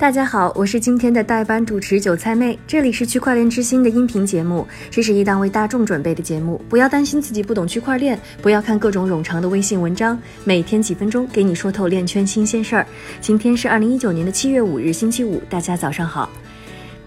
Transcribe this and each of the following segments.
大家好，我是今天的代班主持韭菜妹，这里是区块链之星的音频节目，这是一档为大众准备的节目，不要担心自己不懂区块链，不要看各种冗长的微信文章，每天几分钟给你说透链圈新鲜事儿。今天是二零一九年的七月五日，星期五，大家早上好。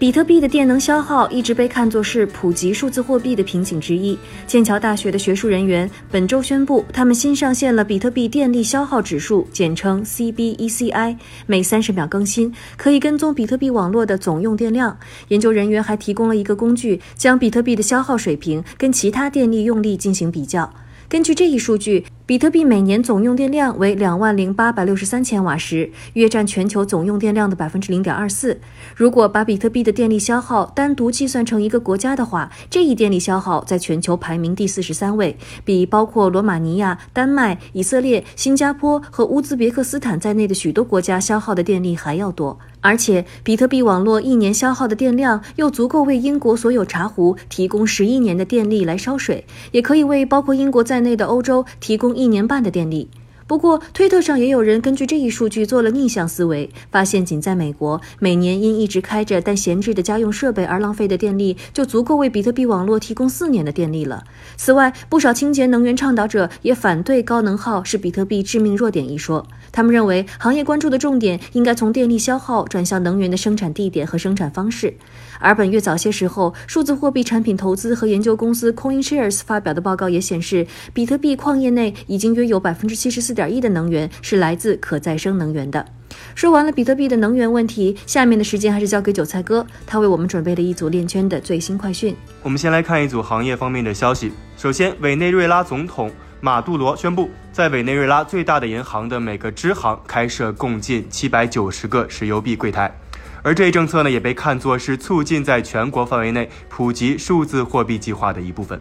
比特币的电能消耗一直被看作是普及数字货币的瓶颈之一。剑桥大学的学术人员本周宣布，他们新上线了比特币电力消耗指数，简称 CBECI，每三十秒更新，可以跟踪比特币网络的总用电量。研究人员还提供了一个工具，将比特币的消耗水平跟其他电力用力进行比较。根据这一数据。比特币每年总用电量为两万零八百六十三千瓦时，约占全球总用电量的百分之零点二四。如果把比特币的电力消耗单独计算成一个国家的话，这一电力消耗在全球排名第四十三位，比包括罗马尼亚、丹麦、以色列、新加坡和乌兹别克斯坦在内的许多国家消耗的电力还要多。而且，比特币网络一年消耗的电量又足够为英国所有茶壶提供十一年的电力来烧水，也可以为包括英国在内的欧洲提供。一年半的电力。不过，推特上也有人根据这一数据做了逆向思维，发现仅在美国，每年因一直开着但闲置的家用设备而浪费的电力，就足够为比特币网络提供四年的电力了。此外，不少清洁能源倡导者也反对高能耗是比特币致命弱点一说。他们认为，行业关注的重点应该从电力消耗转向能源的生产地点和生产方式。而本月早些时候，数字货币产品投资和研究公司 CoinShares 发表的报告也显示，比特币矿业内已经约有百分之七十四点一的能源是来自可再生能源的。说完了比特币的能源问题，下面的时间还是交给韭菜哥，他为我们准备了一组链圈的最新快讯。我们先来看一组行业方面的消息。首先，委内瑞拉总统马杜罗宣布，在委内瑞拉最大的银行的每个支行开设共近七百九十个石油币柜台。而这一政策呢，也被看作是促进在全国范围内普及数字货币计划的一部分。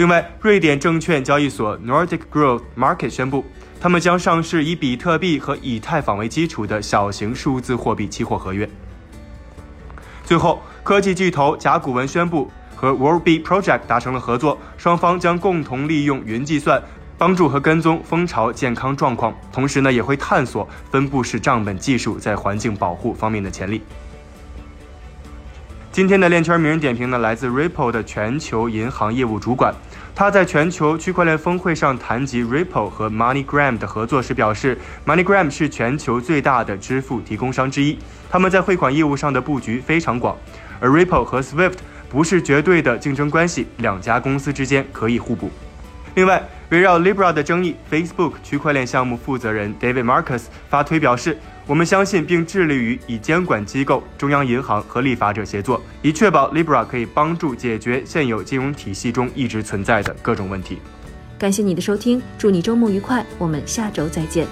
另外，瑞典证券交易所 Nordic Growth Market 宣布，他们将上市以比特币和以太坊为基础的小型数字货币期货合约。最后，科技巨头甲骨文宣布和 w o r l d b e Project 达成了合作，双方将共同利用云计算。帮助和跟踪蜂巢健康状况，同时呢，也会探索分布式账本技术在环境保护方面的潜力。今天的链圈名人点评呢，来自 Ripple 的全球银行业务主管，他在全球区块链峰会上谈及 Ripple 和 MoneyGram 的合作时表示，MoneyGram 是全球最大的支付提供商之一，他们在汇款业务上的布局非常广，而 Ripple 和 Swift 不是绝对的竞争关系，两家公司之间可以互补。另外，围绕 Libra 的争议，Facebook 区块链项目负责人 David Marcus 发推表示：“我们相信并致力于以监管机构、中央银行和立法者协作，以确保 Libra 可以帮助解决现有金融体系中一直存在的各种问题。”感谢你的收听，祝你周末愉快，我们下周再见。